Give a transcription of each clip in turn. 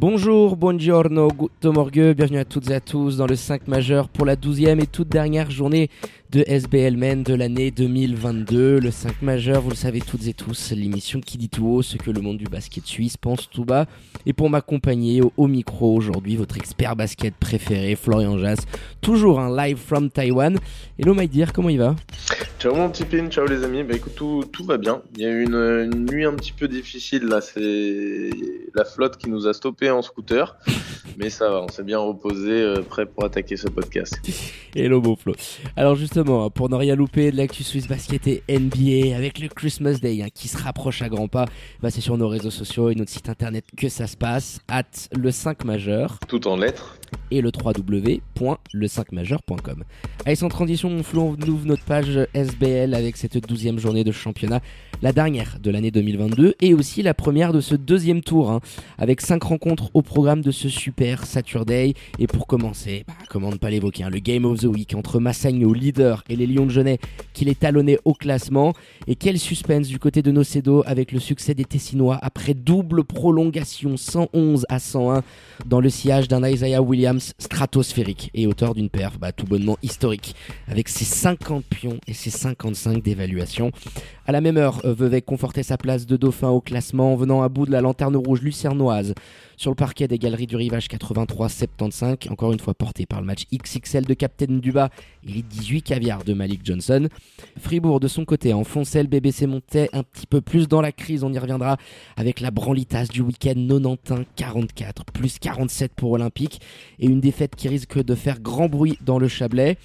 Bonjour, buongiorno, guten morgue, bienvenue à toutes et à tous dans le 5 majeur pour la 12e et toute dernière journée de SBL Men de l'année 2022. Le 5 majeur, vous le savez toutes et tous, l'émission qui dit tout haut ce que le monde du basket suisse pense tout bas. Et pour m'accompagner au, micro aujourd'hui, votre expert basket préféré, Florian Jass, toujours un live from Taiwan. Hello my dear, comment il va? Ciao mon petit pin, ciao les amis, bah écoute tout, tout va bien. Il y a eu une, une nuit un petit peu difficile là, c'est la flotte qui nous a stoppé en scooter. Mais ça va, on s'est bien reposé, euh, prêt pour attaquer ce podcast. Hello beau Flo. Alors pour ne rien louper de l'actu Swiss Basket et NBA avec le Christmas Day hein, qui se rapproche à grands pas, bah c'est sur nos réseaux sociaux et notre site internet que ça se passe, at le 5 majeur. Tout en lettres et le www.le5majeur.com. Allez, sans transition, on ouvre notre page SBL avec cette douzième journée de championnat, la dernière de l'année 2022 et aussi la première de ce deuxième tour, hein, avec cinq rencontres au programme de ce super Saturday. Et pour commencer, bah, comment ne pas l'évoquer, hein, le Game of the Week entre Massagno, leader, et les Lions de Genet qui les talonnaient au classement. Et quel suspense du côté de Nocedo avec le succès des Tessinois après double prolongation 111 à 101 dans le sillage d'un Isaiah Williams Williams stratosphérique et auteur d'une perf bah, tout bonnement historique avec ses 50 pions et ses 55 d'évaluation. À la même heure, euh, Vevey confortait sa place de dauphin au classement en venant à bout de la lanterne rouge lucernoise sur le parquet des galeries du rivage 83-75, encore une fois porté par le match XXL de Captain Duba et les 18 caviars de Malik Johnson. Fribourg de son côté enfonçait le BBC montait un petit peu plus dans la crise, on y reviendra avec la branlitasse du week-end 91-44, plus 47 pour Olympique et une défaite qui risque de faire grand bruit dans le Chablais.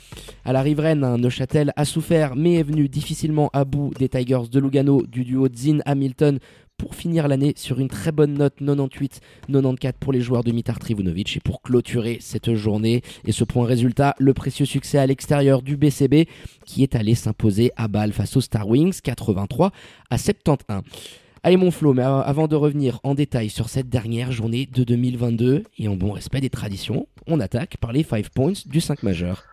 À la riveraine, Neuchâtel a souffert mais est venu difficilement à bout des Tigers de Lugano du duo Zin Hamilton pour finir l'année sur une très bonne note 98-94 pour les joueurs de Mitar Trivunovic et pour clôturer cette journée et ce point résultat, le précieux succès à l'extérieur du BCB qui est allé s'imposer à Bâle face aux Star Wings 83 à 71. Allez mon Flo, mais avant de revenir en détail sur cette dernière journée de 2022 et en bon respect des traditions, on attaque par les 5 points du 5 majeur.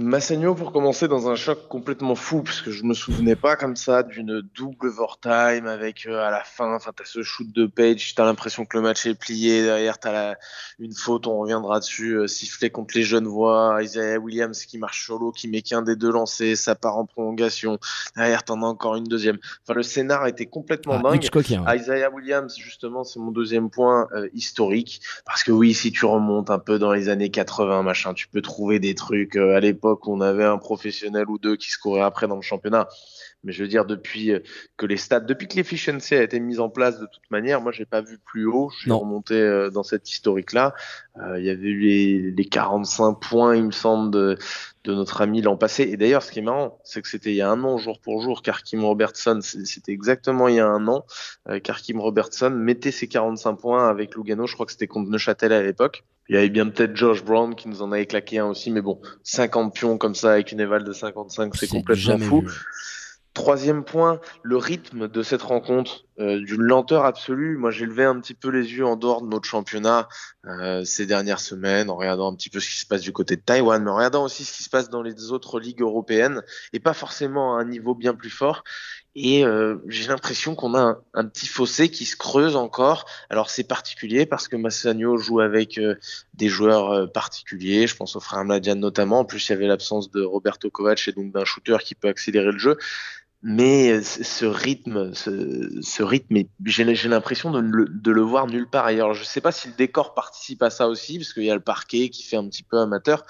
Massagno pour commencer dans un choc complètement fou puisque je me souvenais pas comme ça d'une double overtime avec euh, à la fin enfin t'as ce shoot de Page t'as l'impression que le match est plié derrière t'as la, une faute on reviendra dessus euh, sifflet contre les jeunes voix Isaiah Williams qui marche l'eau qui met qu'un des deux lancés ça part en prolongation derrière t'en as encore une deuxième. Enfin le scénar était complètement ah, dingue. Isaiah Williams justement c'est mon deuxième point euh, historique parce que oui si tu remontes un peu dans les années 80 machin tu peux trouver des trucs à l'époque qu'on avait un professionnel ou deux qui se courait après dans le championnat. Mais je veux dire, depuis euh, que les stats, depuis que l'efficiency a été mise en place de toute manière, moi, j'ai pas vu plus haut. Je suis remonté euh, dans cette historique-là. Euh, il y avait eu les, les 45 points, il me semble, de, de notre ami l'an passé. Et d'ailleurs, ce qui est marrant, c'est que c'était il y a un an, jour pour jour, Kim Robertson, c'était exactement il y a un an, Kim Robertson mettait ses 45 points avec Lugano. Je crois que c'était contre Neuchâtel à l'époque. Il y avait bien peut-être Josh Brown qui nous en avait claqué un aussi, mais bon, 50 pions comme ça avec une éval de 55, c'est complètement fou. Troisième point, le rythme de cette rencontre, euh, d'une lenteur absolue. Moi, j'ai levé un petit peu les yeux en dehors de notre championnat euh, ces dernières semaines, en regardant un petit peu ce qui se passe du côté de Taïwan, mais en regardant aussi ce qui se passe dans les autres ligues européennes, et pas forcément à un niveau bien plus fort. Et euh, j'ai l'impression qu'on a un, petit fossé qui se creuse encore. Alors c'est particulier parce que Massagno joue avec euh, des joueurs euh, particuliers. Je pense au frère Mladian notamment. En plus, il y avait l'absence de Roberto Kovac et donc d'un shooter qui peut accélérer le jeu mais euh, ce rythme, ce, rythme, j'ai l'impression de, de, le voir nulle part ailleurs. Je ne sais pas si le décor participe à ça aussi, parce qu'il y a le parquet qui fait un petit peu amateur,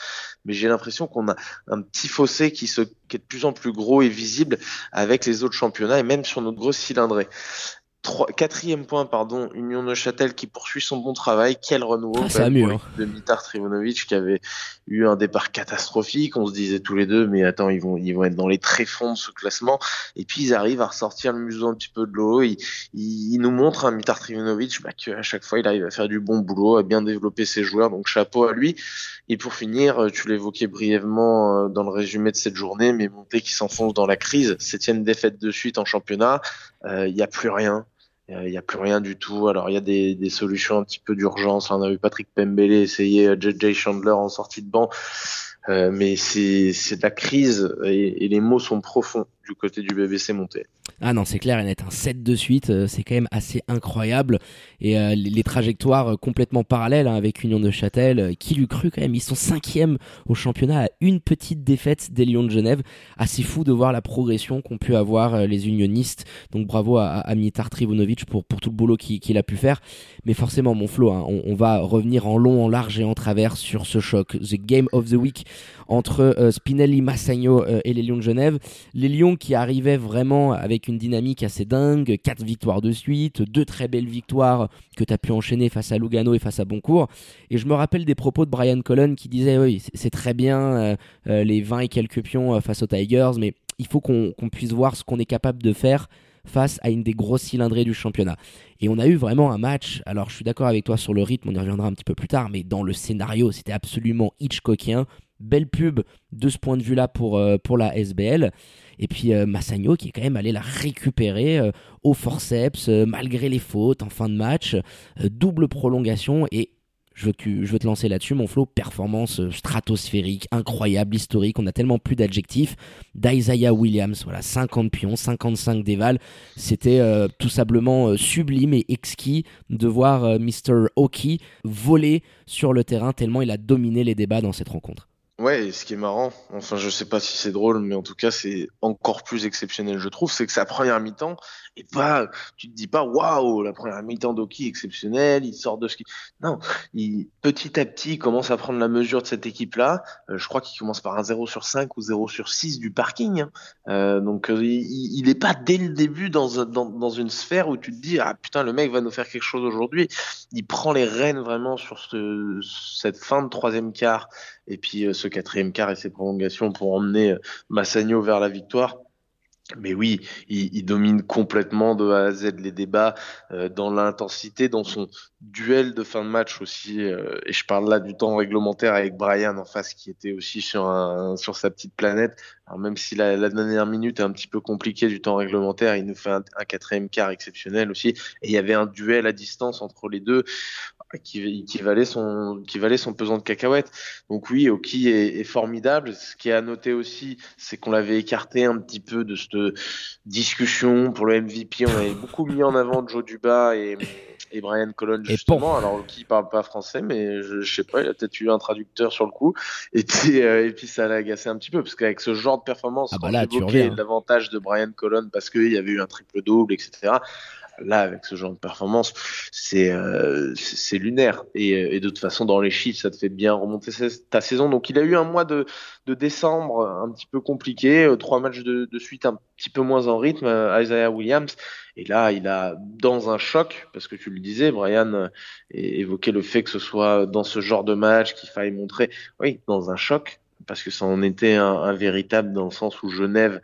mais j'ai l'impression qu'on a un petit fossé qui, se, qui est de plus en plus gros et visible avec les autres championnats et même sur notre grosse cylindrée. Quatrième point, pardon, Union Neuchâtel qui poursuit son bon travail. Quel renouveau ah, mieux, hein. de Mitar Trivonovic qui avait eu un départ catastrophique. On se disait tous les deux, mais attends, ils vont, ils vont être dans les tréfonds de ce classement. Et puis ils arrivent à ressortir le museau un petit peu de l'eau. Ils, ils, nous montrent, un hein, Mitar Trivonovic, bah, qu'à chaque fois, il arrive à faire du bon boulot, à bien développer ses joueurs. Donc chapeau à lui. Et pour finir, tu l'évoquais brièvement euh, dans le résumé de cette journée, mais Monté qui s'enfonce dans la crise, septième défaite de suite en championnat, il euh, n'y a plus rien. Il n'y a plus rien du tout. Alors il y a des, solutions un petit peu d'urgence. On a vu Patrick Pembele essayer JJ Chandler en sortie de banc. Euh, mais c'est la crise et, les mots sont profonds du côté du BBC monté. Ah non, c'est clair et net. Un 7 de suite, euh, c'est quand même assez incroyable. Et euh, les, trajectoires euh, complètement parallèles hein, avec Union de Châtel, qui lui cru quand même Ils sont cinquième au championnat à une petite défaite des Lions de Genève. Assez fou de voir la progression qu'ont pu avoir les unionistes. Donc bravo à, à Mitar pour, pour tout le boulot qu'il a pu faire. Mais forcément, mon Flo, hein, on, on, va revenir en long, en large et en travers sur ce choc. The Game of the Week entre Spinelli, Massagno et les Lions de Genève. Les Lions qui arrivaient vraiment avec une dynamique assez dingue, quatre victoires de suite, deux très belles victoires que tu as pu enchaîner face à Lugano et face à Boncourt. Et je me rappelle des propos de Brian Cullen qui disait oui, c'est très bien euh, euh, les 20 et quelques pions euh, face aux Tigers, mais il faut qu'on puisse voir ce qu'on est capable de faire face à une des grosses cylindrées du championnat. Et on a eu vraiment un match, alors je suis d'accord avec toi sur le rythme, on y reviendra un petit peu plus tard, mais dans le scénario, c'était absolument Hitchcockien. Belle pub de ce point de vue-là pour, pour la SBL. Et puis euh, Massagno qui est quand même allé la récupérer euh, au forceps euh, malgré les fautes en fin de match. double prolongation et je veux, veux te lancer là-dessus, mon flow. Performance stratosphérique, incroyable, historique. On a tellement plus d'adjectifs. D'Isaiah Williams, voilà, 50 pions, 55 déval. C'était tout simplement sublime et exquis de voir Mr. Hockey voler sur le terrain tellement il a dominé les débats dans cette rencontre. Ouais, ce qui est marrant, enfin je sais pas si c'est drôle, mais en tout cas c'est encore plus exceptionnel je trouve, c'est que sa première mi-temps et pas, tu te dis pas waouh la première mi-temps d'Oki exceptionnelle, il sort de ce qui, non, il, petit à petit il commence à prendre la mesure de cette équipe là. Euh, je crois qu'il commence par un 0 sur 5 ou 0 sur 6 du parking, hein. euh, donc euh, il, il est pas dès le début dans, dans, dans une sphère où tu te dis ah putain le mec va nous faire quelque chose aujourd'hui. Il prend les rênes vraiment sur ce, cette fin de troisième quart et puis euh, ce quatrième quart et ses prolongations pour emmener euh, Massagno vers la victoire. Mais oui, il, domine complètement de A à Z les débats euh, dans l'intensité, dans son duel de fin de match aussi. et je parle là du temps réglementaire avec Brian en face qui était aussi sur, un, sur sa petite planète. Alors même si la, dernière minute est un petit peu compliquée du temps réglementaire, il nous fait un, quatrième quart exceptionnel aussi. Et il y avait un duel à distance entre les deux qui, valait son, qui valait son pesant de cacahuètes. Donc oui, Oki est, formidable. Ce qui est à noter aussi, c'est qu'on l'avait écarté un petit peu de cette discussion pour le MVP. On avait beaucoup mis en avant Joe Duba et, et Brian Colon justement. Alors Oki parle pas français, mais je, je sais pas, il a peut-être eu un traducteur sur le coup. Et puis, euh, et puis ça l'a agacé un petit peu parce qu'avec ce genre de performance, ah bah là, tu l'avantage de Brian Colon parce qu'il y avait eu un triple double, etc là, avec ce genre de performance, c'est euh, c'est lunaire. Et, euh, et, de toute façon, dans les chiffres, ça te fait bien remonter ta saison. Donc, il a eu un mois de, de décembre un petit peu compliqué, euh, trois matchs de, de, suite un petit peu moins en rythme, Isaiah Williams. Et là, il a dans un choc, parce que tu le disais, Brian évoquait le fait que ce soit dans ce genre de match qu'il faille montrer, oui, dans un choc, parce que ça en était un, un, véritable dans le sens où Genève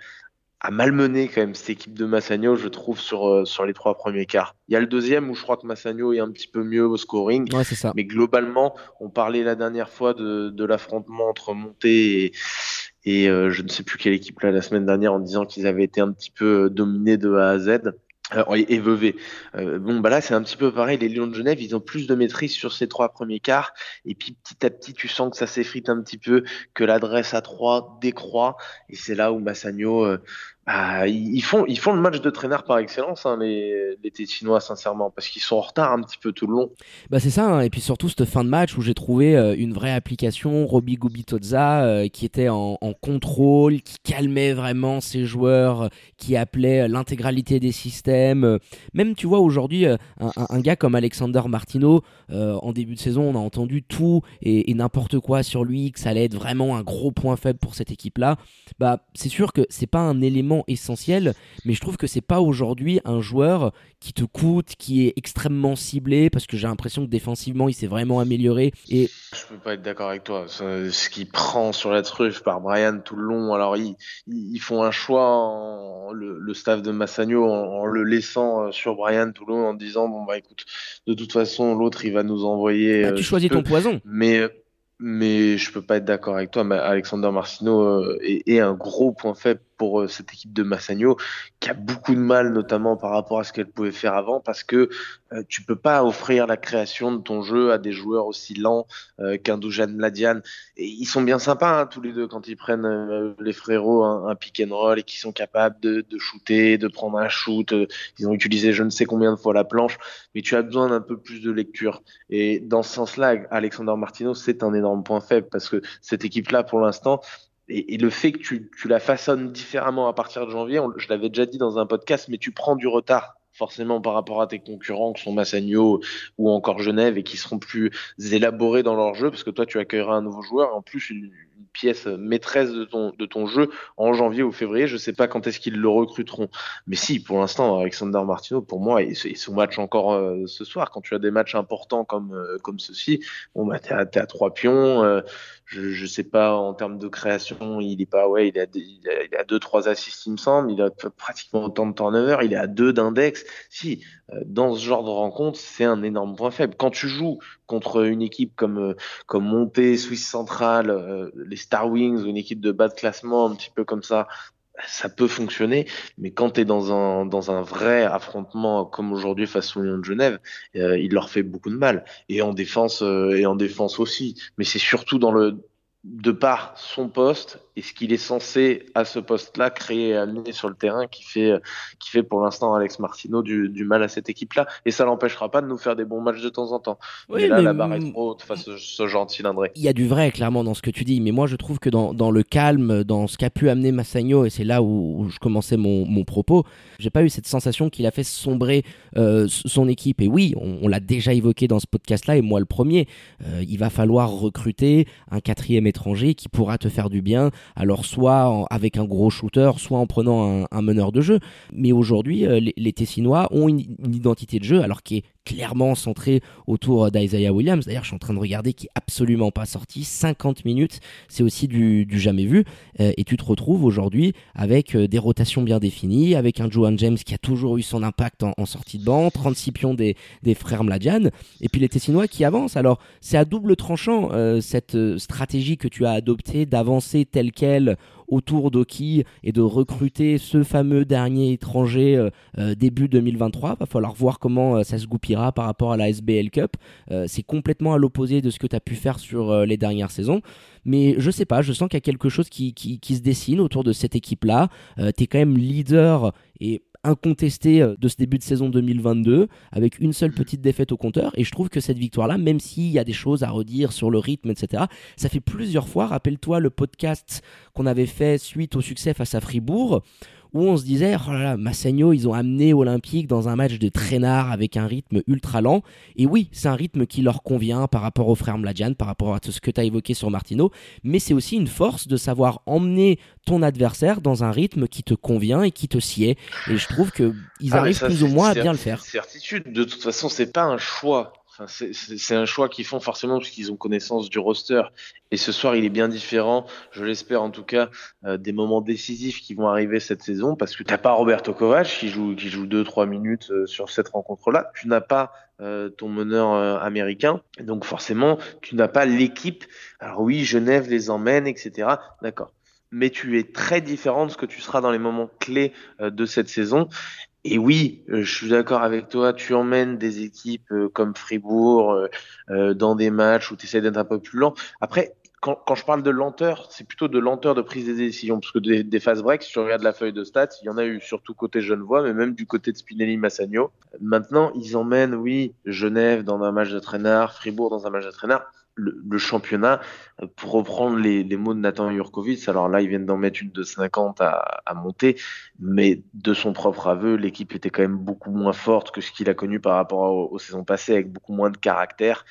a malmené quand même cette équipe de Massagno, je trouve, sur, euh, sur les trois premiers quarts. Il y a le deuxième où je crois que Massagno est un petit peu mieux au scoring. Ouais, c'est ça. Mais globalement, on parlait la dernière fois de, de l'affrontement entre Monté et, et euh, je ne sais plus quelle équipe là la semaine dernière en disant qu'ils avaient été un petit peu dominés de A à Z. Euh, et Vevey. Euh, bon, bah là, c'est un petit peu pareil. Les Lions de Genève, ils ont plus de maîtrise sur ces trois premiers quarts. Et puis, petit à petit, tu sens que ça s'effrite un petit peu, que l'adresse à trois décroît. Et c'est là où Massagno, euh, bah, ils, font, ils font le match de traîneur par excellence, hein, les, les Tétinois, sincèrement, parce qu'ils sont en retard un petit peu tout le long. Bah, c'est ça. Hein. Et puis surtout, cette fin de match où j'ai trouvé euh, une vraie application, Roby Gubitoza, euh, qui était en, contrôle, qui calmait vraiment ses joueurs, qui appelait l'intégralité des systèmes. Même, tu vois, aujourd'hui, un, gars comme Alexander Martino, en début de saison, on a entendu tout et, et n'importe quoi sur lui, que ça allait être vraiment un gros point faible pour cette équipe-là. Bah, c'est sûr que c'est pas un élément élément essentiel, mais je trouve que c'est pas aujourd'hui un joueur qui te coûte, qui est extrêmement ciblé, parce que j'ai l'impression que défensivement, il s'est vraiment amélioré. Et je peux pas être d'accord avec toi. Ce qu'il prend sur la truffe par Brian tout le long, alors ils, ils font un choix, en, le, staff de Massagno, en, le laissant euh, sur Brian tout le long, en disant bon bah écoute, de toute façon l'autre il va nous envoyer. Bah, tu euh, choisis ton poison. Mais mais je peux pas être d'accord avec toi. Mais Alexander Marcino euh, est, un gros point faible pour euh, cette équipe de Massagno qui a beaucoup de mal, notamment par rapport à ce qu'elle pouvait faire avant, parce que euh, tu peux pas offrir la création de ton jeu à des joueurs aussi lents euh, qu'un Dujan Ladian. Et ils sont bien sympas hein, tous les deux quand ils prennent euh, les frérots un, pick and roll et qui sont capables de, shooter, de prendre un shoot. ils ont utilisé je ne sais combien de fois la planche, mais tu as besoin d'un peu plus de lecture. Et dans ce sens-là, Alexander Martino, c'est un énorme point faible parce que cette équipe-là, pour l'instant, et, le fait que tu, tu, la façonnes différemment à partir de janvier, je l'avais déjà dit dans un podcast, mais tu prends du retard forcément par rapport à tes concurrents qui sont Massagno ou encore Genève et qui seront plus élaborés dans leur jeu parce que toi tu accueilleras un nouveau joueur en plus une, pièce maîtresse de ton, de ton jeu en janvier ou février. Je sais pas quand est-ce qu'ils le recruteront. Mais si, pour l'instant, Alexander Martino, pour moi, il, se match encore euh, ce soir. Quand tu as des matchs importants comme, euh, comme ceci, bon, bah, t'es à, à trois pions. Euh, je, je sais pas, en termes de création, il est pas, ouais, il a, il a, deux, trois assists, il me semble. Il a pratiquement autant de turnover. Il est à deux d'index. Si, dans ce genre de rencontre, c'est un énorme point faible. Quand tu joues contre une équipe comme, comme Monté, Suisse Centrale, les Star Wings ou une équipe de bas de classement un petit peu comme ça, ça peut fonctionner, mais quand tu es dans un, dans un vrai affrontement comme aujourd'hui face au Lyon de Genève, euh, il leur fait beaucoup de mal. Et en défense, euh, et en défense aussi. Mais c'est surtout dans le, de par son poste et ce qu'il est censé à ce poste-là créer et amener sur le terrain qui fait qui fait pour l'instant Alex Martino du, du mal à cette équipe-là et ça l'empêchera pas de nous faire des bons matchs de temps en temps. Oui, mais là la barre est trop haute face à ce genre de cylindré. Il y a du vrai clairement dans ce que tu dis, mais moi je trouve que dans, dans le calme, dans ce qu'a pu amener Massagno et c'est là où, je commençais mon, mon propos, j'ai pas eu cette sensation qu'il a fait sombrer euh, son équipe et oui, on, l'a déjà évoqué dans ce podcast-là et moi le premier, euh, il va falloir recruter un quatrième étranger qui pourra te faire du bien, alors soit avec un gros shooter, soit en prenant un, meneur de jeu. Mais aujourd'hui, euh, les, Tessinois ont une, identité de jeu, alors qui est clairement centrée autour d'Isaiah Williams. D'ailleurs, je suis en train de regarder qui est absolument pas sorti. 50 minutes, c'est aussi du, jamais vu. Euh, et tu te retrouves aujourd'hui avec euh, des rotations bien définies, avec un Joan James qui a toujours eu son impact en, sortie de banc, 36 pions des, frères Mladian, et puis les Tessinois qui avancent. Alors, c'est à double tranchant cette stratégie tu as adoptée d'avancer tel quel autour d'Oki et de recruter ce fameux dernier étranger euh, euh, début 2023. Va falloir voir comment euh, ça se goupillera par rapport à la SBL Cup. c'est complètement à l'opposé de ce que tu as pu faire sur les dernières saisons. Mais je sais pas, je sens qu'il y a quelque chose qui, qui, qui, se dessine autour de cette équipe-là. tu es quand même leader et incontesté euh, de ce début de saison 2022, avec une seule petite défaite au compteur. Et je trouve que cette victoire-là, même s'il y a des choses à redire sur le rythme, etc., ça fait plusieurs fois, rappelle-toi le podcast qu'on avait fait suite au succès face à Fribourg, où on se disait, oh là là, Massagno, ils ont amené Olympique dans un match de traînard avec un rythme ultra lent. Et oui, c'est un rythme qui leur convient par rapport au frère Mladjan, par rapport à tout ce que tu as évoqué sur Martino, mais c'est aussi une force de savoir emmener ton adversaire dans un rythme qui te convient et qui te sied. Et je trouve qu'ils ah, arrivent plus ou moins à bien le faire. Certitude, de toute façon, c'est pas un choix c'est un choix qu'ils font forcément parce qu'ils ont connaissance du roster. Et ce soir, il est bien différent, je l'espère en tout cas, euh, des moments décisifs qui vont arriver cette saison parce que tu n'as pas Roberto Kovac qui joue qui joue 2-3 minutes euh, sur cette rencontre-là. Tu n'as pas euh, ton meneur américain. Donc forcément, tu n'as pas l'équipe. Alors oui, Genève les emmène, etc. D'accord mais tu es très différent de ce que tu seras dans les moments clés de cette saison. Et oui, euh, je suis d'accord avec toi, tu emmènes des équipes euh, comme Fribourg euh, dans des matchs où tu d'être un peu plus lent. Après, quand, quand, je parle de lenteur, c'est plutôt de lenteur de prise des décisions, parce que des, des phases break, si tu regardes la feuille de stats, il y en a eu surtout côté Genevois, mais même du côté de Spinelli Massagno. Maintenant, ils emmènent, oui, Genève dans un match de traînard, Fribourg dans un match de traînard le, championnat, euh, pour reprendre les, mots de Nathan Jurkovic, alors là, ils viennent d'en mettre une de 50 à, à monter, mais de son propre aveu, l'équipe était quand même beaucoup moins forte que ce qu'il a connu par rapport aux, saisons passées, avec beaucoup moins de caractère.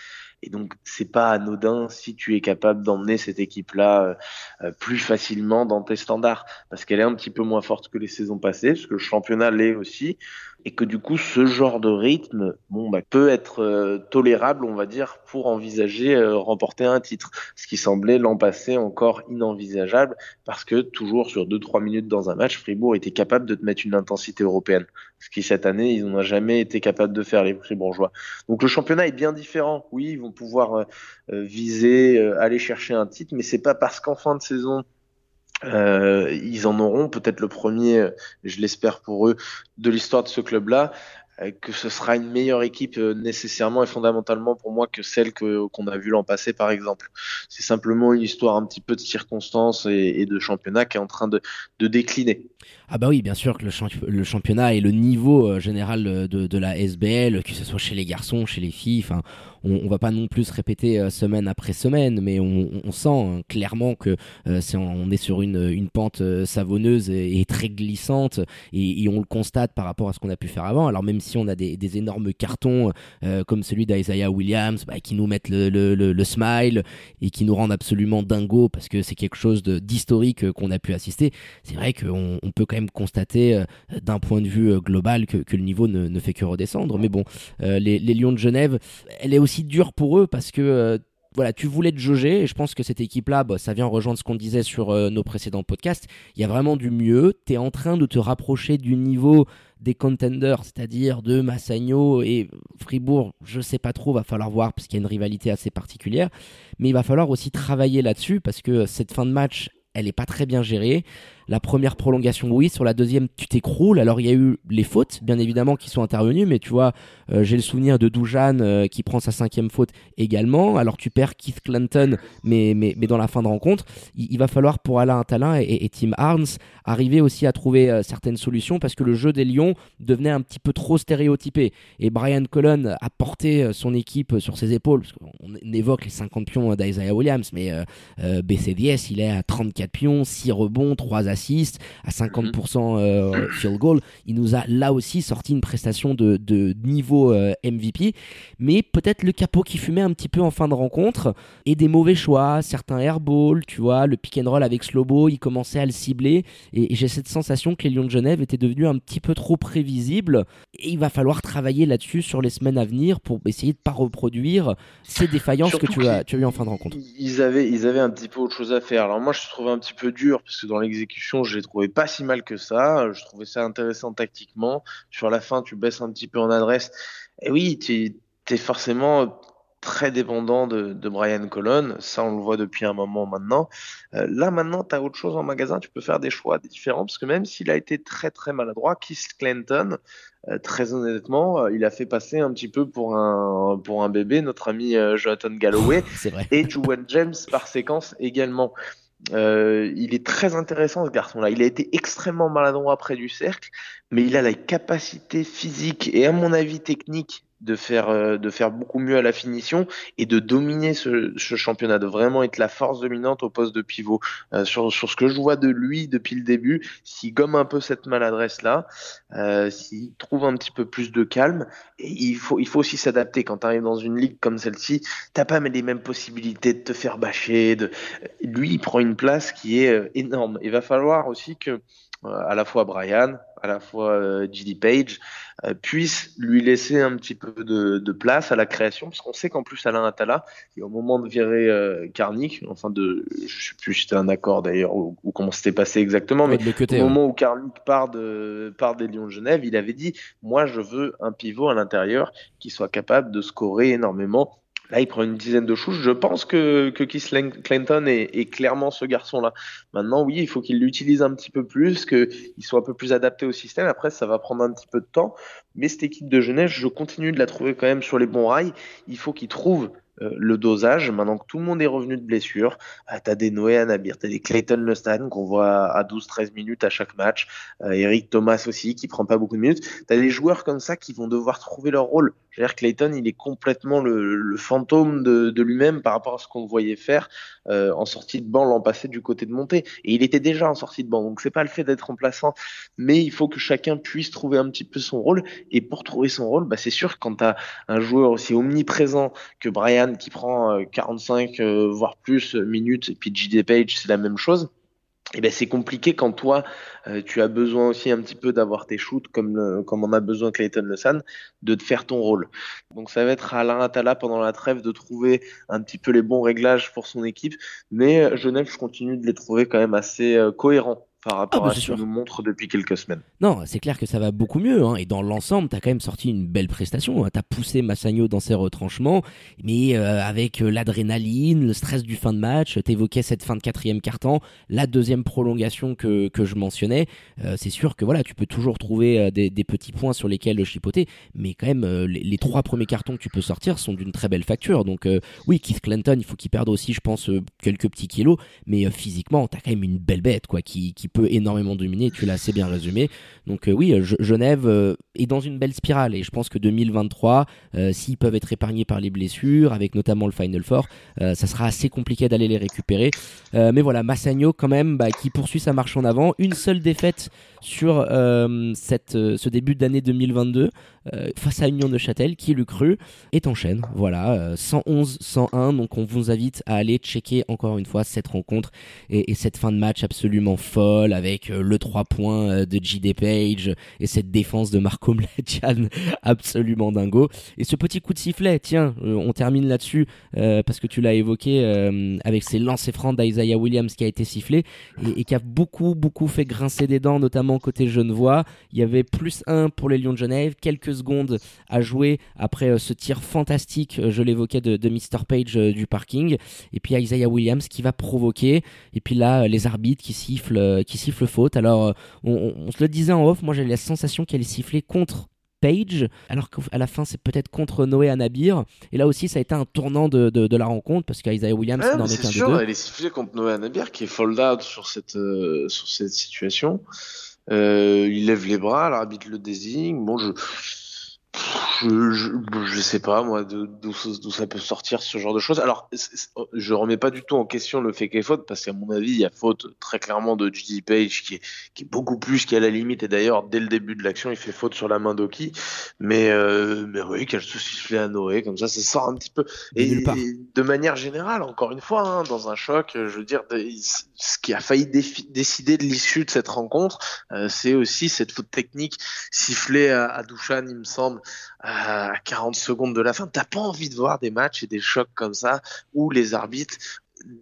Et donc, c'est pas anodin si tu es capable d'emmener cette équipe-là euh, plus facilement dans tes standards, parce qu'elle est un petit peu moins forte que les saisons passées, parce que le championnat l'est aussi et que du coup ce genre de rythme bon bah, peut être euh, tolérable on va dire pour envisager euh, remporter un titre. Ce qui semblait l'an passé encore inenvisageable parce que toujours sur 2-3 minutes dans un match Fribourg était capable de te mettre une intensité européenne. Ce qui cette année ils n'ont jamais été capables de faire les Fribourgeois. Donc le championnat est bien différent. Oui ils vont pouvoir euh, viser aller chercher un titre mais c'est pas parce qu'en fin de saison euh, ils en auront peut-être le premier, je l'espère pour eux, de l'histoire de ce club-là, euh, que ce sera une meilleure équipe euh, nécessairement et fondamentalement pour moi que celle qu'on a vue l'an passé par exemple. C'est simplement une histoire un petit peu de circonstances et, et de championnat qui est en train de, de décliner. Ah bah oui, bien sûr que le, le championnat et le niveau euh, général de, de, la SBL, que ce soit chez les garçons, chez les filles, on, on, va pas non plus répéter euh, semaine après semaine, mais on, sent hein, clairement que euh, c'est on est sur une, une pente savonneuse et, très glissante, et, on le constate par rapport à ce qu'on a pu faire avant. Alors même si on a des, énormes cartons comme celui d'Isaiah Williams, bah, qui nous mettent le, le, le, smile et qui nous rendent absolument dingo parce que c'est quelque chose d'historique qu'on a pu assister. C'est vrai qu'on on peut quand même constater euh, d'un point de vue euh, global que, le niveau ne, fait que redescendre. Mais bon, euh, les, Lions de Genève, elle est aussi dure pour eux parce que voilà, tu voulais te jauger, et je pense que cette équipe-là, bah, ça vient rejoindre ce qu'on disait sur nos précédents podcasts. Il y a vraiment du mieux. Tu es en train de te rapprocher du niveau des contenders, c'est-à-dire de Massagno et Fribourg. Je sais pas trop, va falloir voir, parce qu'il y a une rivalité assez particulière. Mais il va falloir aussi travailler là-dessus, parce que cette fin de match, elle n'est pas très bien gérée. La première prolongation, oui. Sur la deuxième, tu t'écroules. Alors, il y a eu les fautes, bien évidemment, qui sont intervenues. Mais tu vois, euh, j'ai le souvenir de Doujan euh, qui prend sa cinquième faute également. Alors, tu perds Keith Clanton, mais, mais, mais dans la fin de rencontre, il, va falloir pour Alain Talin et, Tim Arns arriver aussi à trouver euh, certaines solutions parce que le jeu des Lions devenait un petit peu trop stéréotypé. Et Brian Cullen a porté son équipe sur ses épaules. Parce on évoque les 50 pions d'Isaiah Williams, mais BCDS, il est à 34 pions, 6 rebonds, 3 assist, à 50% mhm. euh, field goal. Il nous a là aussi sorti une prestation de, niveau euh, MVP, mais peut-être le capot qui fumait un petit peu en fin de rencontre et des mauvais choix, certains airballs, tu vois, le pick and roll avec Slobo, il commençait à le cibler et, j'ai cette sensation que les Lions de Genève étaient devenus un petit peu trop prévisibles et il va falloir travailler là-dessus sur les semaines à venir pour essayer de pas reproduire ces défaillances que tu as, tu as eu en fin de rencontre. Ils avaient, ils avaient un petit peu autre chose à faire. Alors moi je trouve un petit peu dur parce que dans l'exécution je l'ai trouvé pas si mal que ça. Je trouvais ça intéressant tactiquement. Sur la fin, tu baisses un petit peu en adresse. Et oui, tu es forcément très dépendant de, Brian Colon. Ça, on le voit depuis un moment maintenant. Euh, là, maintenant, tu as autre chose en magasin. Tu peux faire des choix différents parce que même s'il a été très, très maladroit, Keith Clinton, euh, très honnêtement, euh, il a fait passer un petit peu pour un, pour un bébé notre ami Jonathan Galloway et Juwan James par séquence également. Euh, il est très intéressant ce garçon-là. Il a été extrêmement maladroit près du cercle, mais il a la capacité physique et à mon avis technique de faire euh, de faire beaucoup mieux à la finition et de dominer ce, championnat, de vraiment être la force dominante au poste de pivot. Euh, sur, sur ce que je vois de lui depuis le début, s'il gomme un peu cette maladresse là, euh, s'il trouve un petit peu plus de calme, et il faut il faut aussi s'adapter quand tu arrives dans une ligue comme celle-ci, t'as pas les mêmes possibilités de te faire bâcher. De... Lui, il prend une place qui est énorme. Il va falloir aussi que à la fois Brian, à la fois euh, G.D. Page, euh, puisse lui laisser un petit peu de, place à la création, parce qu'on sait qu'en plus Alain Atala, au moment de virer euh, Karnik, enfin de, je sais plus si c'était un accord d'ailleurs ou, comment c'était passé exactement, mais au moment où Karnik part de part des Lions de Genève, il avait dit, moi je veux un pivot à l'intérieur qui soit capable de scorer énormément Là, il prend une dizaine de chouches. Je pense que, que Keith Clinton est, clairement ce garçon-là. Maintenant, oui, il faut qu'il l'utilise un petit peu plus, qu'il soit un peu plus adapté au système. Après, ça va prendre un petit peu de temps. Mais cette équipe de Genève, je continue de la trouver quand même sur les bons rails. Il faut qu'il trouve euh, le dosage. Maintenant que tout le monde est revenu de blessure, euh, tu as des Noé Anabir, tu as des Clayton Lustan qu'on voit à 12-13 minutes à chaque match, euh, Eric Thomas aussi qui prend pas beaucoup de minutes. Tu as des joueurs comme ça qui vont devoir trouver leur rôle. Clayton, il est complètement le, fantôme de, lui-même par rapport à ce qu'on voyait faire euh, en sortie de banc l'an passé du côté de montée. Et il était déjà en sortie de banc, donc c'est pas le fait d'être remplaçant, mais il faut que chacun puisse trouver un petit peu son rôle. Et pour trouver son rôle, bah, c'est sûr quand tu as un joueur aussi omniprésent que Brian qui prend 45 euh, euh, voire plus minutes, et puis JD Page, c'est la même chose eh ben c'est compliqué quand toi euh, tu as besoin aussi un petit peu d'avoir tes shoots comme comme on a besoin Clayton Le de te faire ton rôle. Donc ça va être à Alain Atala pendant la trêve de trouver un petit peu les bons réglages pour son équipe, mais Genève je continue de les trouver quand même assez euh, cohérents par rapport ah, bah, à ce qu'on nous montre depuis quelques semaines. Non, c'est clair que ça va beaucoup mieux. Hein. Et dans l'ensemble, tu as quand même sorti une belle prestation. Hein. Tu as poussé Massagno dans ses retranchements, mais euh, avec euh, l'adrénaline, le stress du fin de match, tu évoquais cette fin de quatrième quart-temps, la deuxième prolongation que, que je mentionnais. Euh, c'est sûr que voilà, tu peux toujours trouver des, des, petits points sur lesquels le chipoter, mais quand même, les, les, trois premiers cartons que tu peux sortir sont d'une très belle facture. Donc oui, Keith Clinton, il faut qu'il perde aussi, je pense, quelques petits kilos, mais physiquement, tu as quand même une belle bête quoi, qui, qui peut énormément dominer, tu l'as assez bien résumé. Donc euh, oui, Genève euh, est dans une belle spirale et je pense que 2023, euh, s'ils peuvent être épargnés par les blessures, avec notamment le Final Four, ça sera assez compliqué d'aller les récupérer. mais voilà, Massagno quand même, bah, qui poursuit sa marche en avant. Une seule défaite sur ce début d'année 2022 face à Union de Châtel, qui l'eût cru, et enchaîne. Voilà, 111-101. Donc on vous invite à aller checker encore une fois cette rencontre et, et cette fin de match absolument folle avec euh, le 3 points euh, de JD Page et cette défense de Marco Mladian absolument dingo. Et ce petit coup de sifflet, tiens, euh, on termine là-dessus parce que tu l'as évoqué avec ces lancers francs d'Isaiah Williams qui a été sifflé et, qui a beaucoup beaucoup fait grincer des dents, notamment côté Genevois. Il y avait plus 1 pour les Lions de Genève, quelques secondes à jouer après ce tir fantastique, je l'évoquais, de, de Mr. Page du parking. Et puis Isaiah Williams qui va provoquer. Et puis là, les arbitres qui sifflent, qui siffle faute. Alors, euh, on, se le disait en off, moi j'ai la sensation qu'elle est sifflée contre Page, alors qu'à la fin c'est peut-être contre Noé Anabir. Et là aussi ça a été un tournant de, de, la rencontre parce qu'Isaiah Williams n'en est, qu'un des deux. Elle est sifflée contre Noé Anabir qui est fold out sur cette, euh, sur cette situation. Euh, il lève les bras, l'arbitre le désigne. Bon, je je, je, je, sais pas moi d'où ça peut sortir ce genre de choses. Alors je remets pas du tout en question le fait qu'il y ait faute parce qu'à mon avis il y a faute très clairement de Judy Page qui est, qui est beaucoup plus qu'à la limite et d'ailleurs dès le début de l'action il fait faute sur la main d'Oki. Mais euh, mais oui qu'elle se siffler à Noé comme ça ça sort un petit peu et, de manière générale encore une fois hein, dans un choc je veux dire ce qui a failli décider de l'issue de cette rencontre euh, c'est aussi cette faute technique sifflée à, à Douchan il me semble à 40 secondes de la fin. T'as pas envie de voir des matchs et des chocs comme ça où les arbitres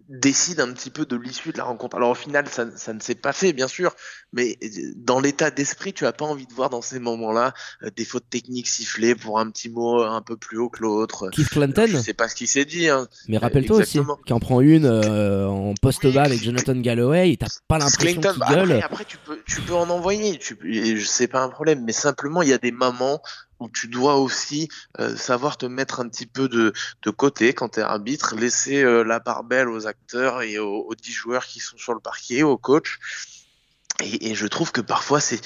décide un petit peu de l'issue de la rencontre. Alors au final, ça, ça ne s'est pas fait, bien sûr, mais dans l'état d'esprit, tu as pas envie de voir dans ces moments-là euh, des fautes techniques sifflées pour un petit mot un peu plus haut que l'autre. Keith Clinton Je sais pas ce qu'il s'est dit. Hein. Mais rappelle-toi aussi, qui en prend une euh, en post-bas avec Jonathan Galloway, t'as pas l'impression qu'il bah, gueule. Après, après, tu, peux, tu peux en envoyer, tu, sais pas un problème, mais simplement, il y a des moments où tu dois aussi euh, savoir te mettre un petit peu de, de côté quand tu es arbitre, laisser euh, la part belle aux acteurs et aux, aux 10 joueurs qui sont sur le parquet, au coach. Et, et, je trouve que parfois c'est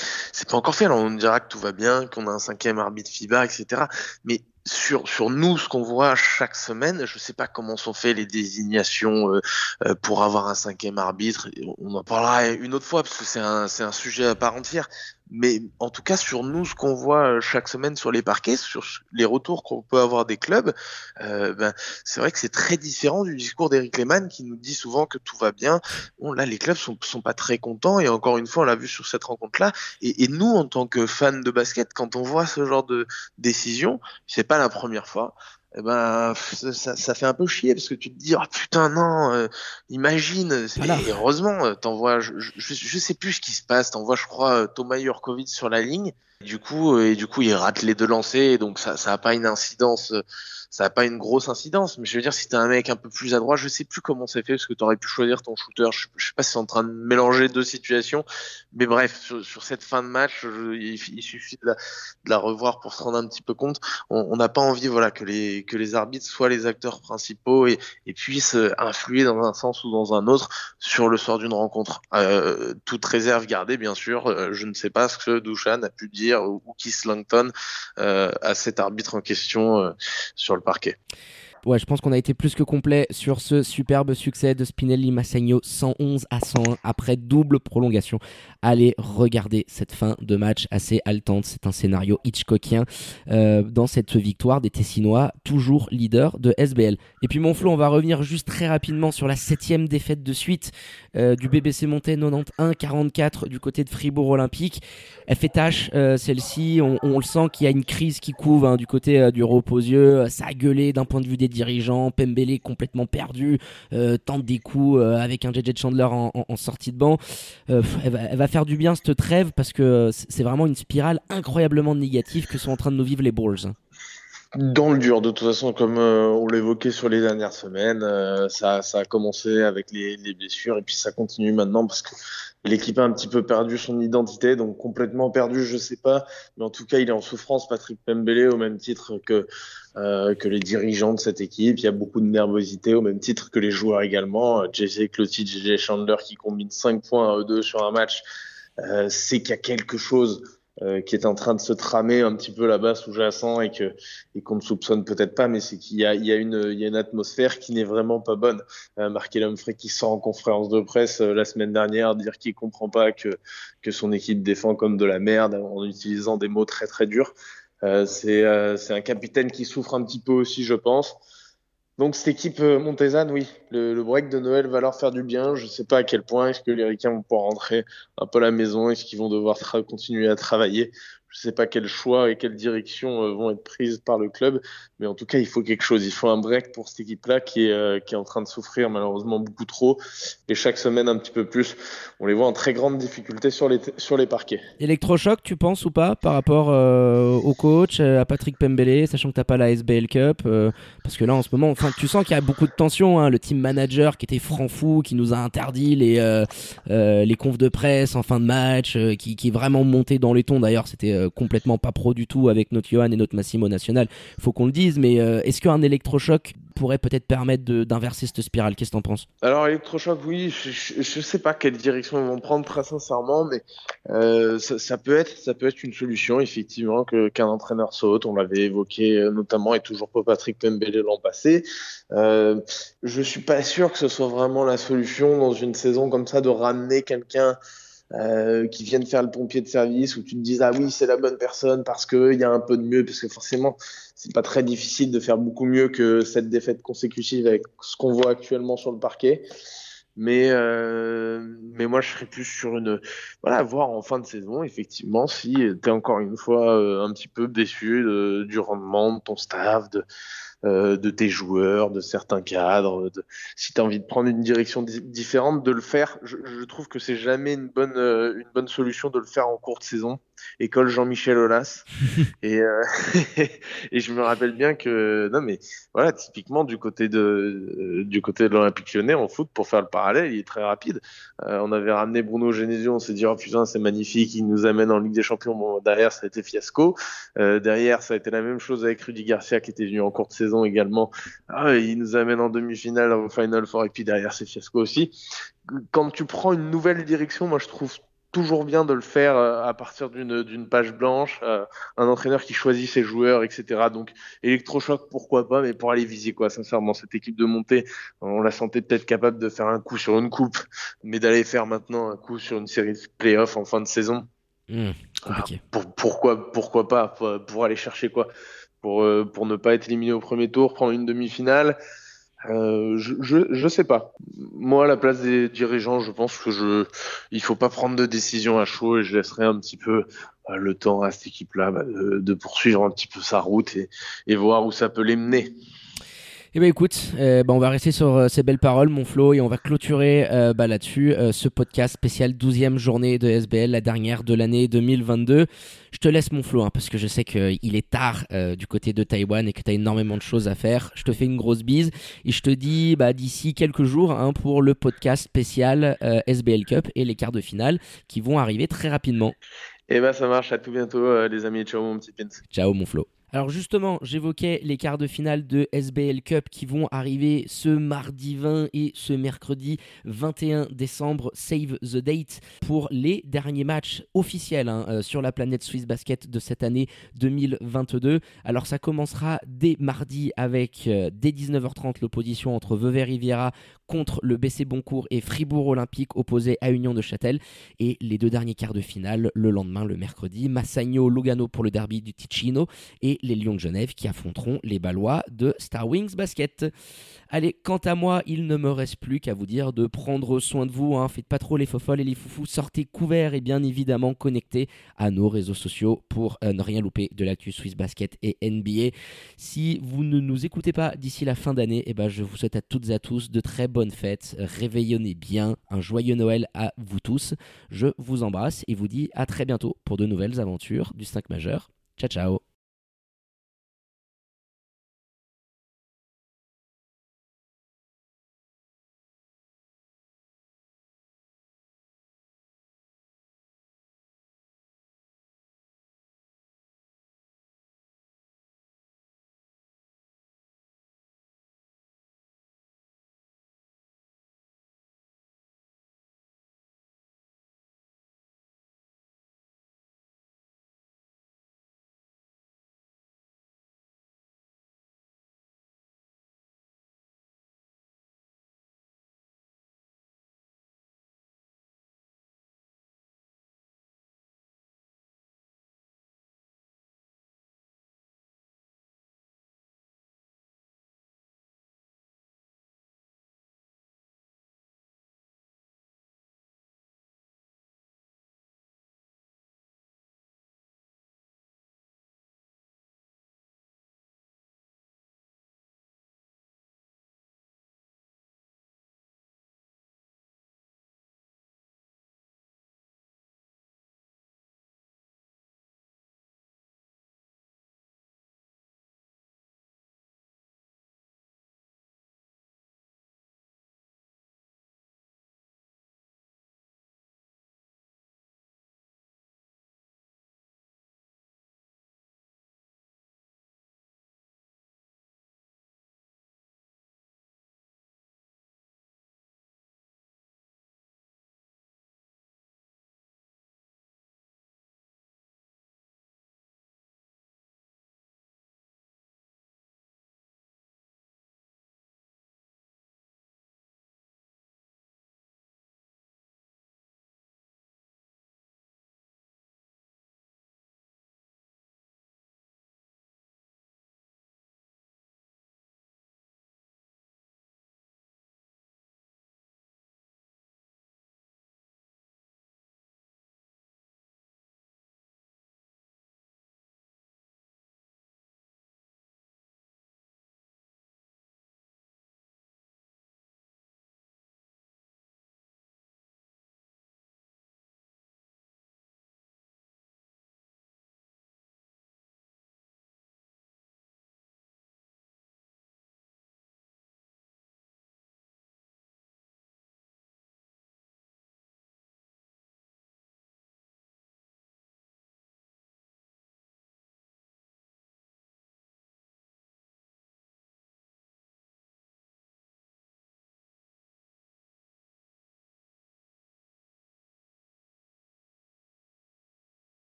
pas encore fait. Alors on dira que tout va bien, qu'on a un cinquième arbitre FIBA, etc. Mais sur, sur nous, ce qu'on voit chaque semaine, je sais pas comment sont fait les désignations euh, euh, pour avoir un cinquième arbitre. On en parlera une autre fois parce que c'est un, c'est un sujet à part entière. Mais en tout cas, sur nous, ce qu'on voit euh, chaque semaine sur les parquets, sur les retours qu'on peut avoir des clubs, euh, ben, c'est vrai que c'est très différent du discours d'Eric Lehmann qui nous dit souvent que tout va bien. Bon, là, les clubs sont, sont pas très contents et encore une fois, on l'a vu sur cette rencontre-là. Et, et, nous, en tant que fans de basket, quand on voit ce genre de décision, c'est pas la première fois eh ben ça, ça, fait un peu chier parce que tu te dis oh putain non euh, imagine et heureusement euh, t'envoies je, je, je, sais plus ce qui se passe t'envoies je crois euh, Thomas Jurkovic sur la ligne du coup et du coup il rate les deux lancers donc ça ça a pas une incidence ça n'a pas une grosse incidence. Mais je veux dire, si t'es un mec un peu plus adroit, je sais plus comment c'est fait parce que tu aurais pu choisir ton shooter. Je, je sais pas si c'est en train de mélanger deux situations, mais bref, sur, cette fin de match, il, suffit de la, revoir pour se rendre un petit peu compte. On n'a pas envie, voilà, que les que les arbitres soient les acteurs principaux et, et puissent influer dans un sens ou dans un autre sur le sort d'une rencontre. Euh, toute réserve gardée, bien sûr. Euh, je ne sais pas ce que Dushan a pu dire ou, ou Keith Langton euh, à cet arbitre en question euh, sur le parquet. Ouais, je pense qu'on a été plus que complet sur ce superbe succès de Spinelli Massagno 111 à 101 après double prolongation. Allez regarder cette fin de match assez haletante. C'est un scénario Hitchcockien euh, dans cette victoire des Tessinois, toujours leader de SBL. Et puis mon Flo, on va revenir juste très rapidement sur la septième défaite de suite euh, du BBC Monté 91-44 du côté de Fribourg Olympique. Elle fait tâche, euh, celle-ci. On, le sent qu'il y a une crise qui couvre hein, du côté du Reposieux. Ça a gueulé d'un point de vue des dirigeants. Pembele complètement perdu, euh, tente des coups euh, avec un JJ Chandler en, sortie de banc. Euh, elle va, faire du bien cette trêve parce que c'est vraiment une spirale incroyablement négative que sont en train de nous vivre les Bulls. Dans le dur, de toute façon, comme on l'évoquait sur les dernières semaines, ça, a commencé avec les, les, blessures et puis ça continue maintenant parce que L'équipe a un petit peu perdu son identité, donc complètement perdu, je sais pas, mais en tout cas, il est en souffrance, Patrick Pembele, au même titre que euh, que les dirigeants de cette équipe. Il y a beaucoup de nervosité, au même titre que les joueurs également. JJ Clotilde, JJ Chandler qui combine 5 points à eux deux sur un match, euh, c'est qu'il y a quelque chose euh, qui est en train de se tramer un petit peu là-bas sous-jacent et que et qu'on ne soupçonne peut-être pas, mais c'est qu'il y a, il y a une il y a une atmosphère qui n'est vraiment pas bonne. Euh, Marc Humphrey qui sort en conférence de presse euh, la semaine dernière dire qu'il comprend pas que que son équipe défend comme de la merde en utilisant des mots très très durs. Euh, c'est c'est un capitaine qui souffre un petit peu aussi, je pense. Donc cette équipe euh, Montezane, oui, le, break de Noël va leur faire du bien. Je ne sais pas à quel point est-ce que les Ricains vont pouvoir rentrer un peu à la maison, est-ce qu'ils vont devoir continuer à travailler? Je sais pas quel choix et quelle direction euh, vont être prises par le club, mais en tout cas, il faut quelque chose. Il faut un break pour cette équipe-là qui est, euh, qui est en train de souffrir malheureusement beaucoup trop. Et chaque semaine, un petit peu plus, on les voit en très grande difficulté sur les, sur les parquets. Électrochoc, tu penses ou pas par rapport euh, au coach, à Patrick Pembele, sachant que tu n'as pas la SBL Cup Parce que là, en ce moment, enfin, tu sens qu'il y a beaucoup de tension. Hein, le team manager qui était franc fou, qui nous a interdit les, les confs de presse en fin de match, qui, qui est vraiment monté dans les tons. D'ailleurs, c'était euh, complètement pas pro du tout avec notre Johan et notre Massimo National, faut qu'on le dise, mais euh, est-ce qu'un électrochoc pourrait peut-être permettre d'inverser cette spirale? Qu'est-ce que t'en penses? Alors électrochoc, oui, je, je, sais pas quelle direction ils vont prendre très sincèrement, mais euh, ça, peut être, ça peut être une solution effectivement qu'un entraîneur saute. On l'avait évoqué notamment et toujours pas Patrick Pembele l'an passé. Euh, je suis pas sûr que ce soit vraiment la solution dans une saison comme ça de ramener quelqu'un euh, qui viennent faire le pompier de service, où tu te dis ah oui c'est la bonne personne parce que il y a un peu de mieux, parce que forcément c'est pas très difficile de faire beaucoup mieux que cette défaite consécutive avec ce qu'on voit actuellement sur le parquet. Mais euh, mais moi je serais plus sur une voilà voir en fin de saison effectivement si tu es encore une fois euh, un petit peu déçu du rendement de ton staff de euh, de tes joueurs, de certains cadres. De... Si tu as envie de prendre une direction différente, de le faire. Je, trouve que c'est jamais une bonne, euh, une bonne solution de le faire en courte saison école Jean-Michel Aulas. et, euh, et je me rappelle bien que, non mais voilà, typiquement du côté de, euh, du côté de l'Olympique lyonnais en foot, pour faire le parallèle, il est très rapide. Euh, on avait ramené Bruno Genesio, on s'est dit, oh putain, c'est magnifique, il nous amène en Ligue des Champions. Bon, derrière, ça a été fiasco. Euh, derrière, ça a été la même chose avec Rudy Garcia qui était venu en courte saison également. Ah, il nous amène en demi-finale, au Final Four, et puis derrière, c'est fiasco aussi. Quand tu prends une nouvelle direction, moi je trouve toujours bien de le faire euh, à partir d'une page blanche, euh, un entraîneur qui choisit ses joueurs, etc. Donc électrochoc, pourquoi pas, mais pour aller viser quoi, sincèrement, cette équipe de montée, on la sentait peut-être capable de faire un coup sur une coupe, mais d'aller faire maintenant un coup sur une série de playoffs en fin de saison. Mmh, pour, pourquoi, pourquoi pas pour, aller chercher quoi pour, euh, pour ne pas être éliminé au premier tour, prendre une demi-finale. Euh, je, je, sais pas. Moi, à la place des dirigeants, je pense que je, il faut pas prendre de décision à chaud et je laisserai un petit peu euh, le temps à cette équipe-là bah, de, poursuivre un petit peu sa route et, et voir où ça peut les mener. Eh ben écoute, euh, bah, on va rester sur euh, ces belles paroles, mon Flo, et on va clôturer euh, bah, là-dessus ce podcast spécial 12e journée de SBL, la dernière de l'année 2022. Je te laisse mon Flo, hein, parce que je sais qu'il est tard du côté de Taïwan et que tu as énormément de choses à faire. Je te fais une grosse bise et je te dis bah, d'ici quelques jours hein, pour le podcast spécial SBL Cup et les quarts de finale qui vont arriver très rapidement. Eh ben ça marche, à tout bientôt les amis, ciao mon petit Pins. Ciao mon Flo. Alors justement, j'évoquais les quarts de finale de SBL Cup qui vont arriver ce mardi 20 et ce mercredi 21 décembre. Save the date pour les derniers matchs officiels hein, euh, sur la planète Swiss Basket de cette année 2022. Alors ça commencera dès mardi avec euh, dès 19h30 l'opposition entre Vevey Riviera contre le BC Boncourt et Fribourg Olympique opposé à Union de Châtel. Et les deux derniers quarts de finale le lendemain, le mercredi, Massagno Lugano pour le derby du Ticino et les Lions de Genève qui affronteront les Balois de Star Wings Basket. Allez, quant à moi, il ne me reste plus qu'à vous dire de prendre soin de vous. Hein. Faites pas trop les fofolles et les foufous. Sortez couverts et bien évidemment connectés à nos réseaux sociaux pour euh, ne rien louper de l'actu Swiss Basket et NBA. Si vous ne nous écoutez pas d'ici la fin d'année, eh ben, je vous souhaite à toutes et à tous de très bonnes fêtes. Réveillonnez bien. Un joyeux Noël à vous tous. Je vous embrasse et vous dis à très bientôt pour de nouvelles aventures du 5 majeur. Ciao ciao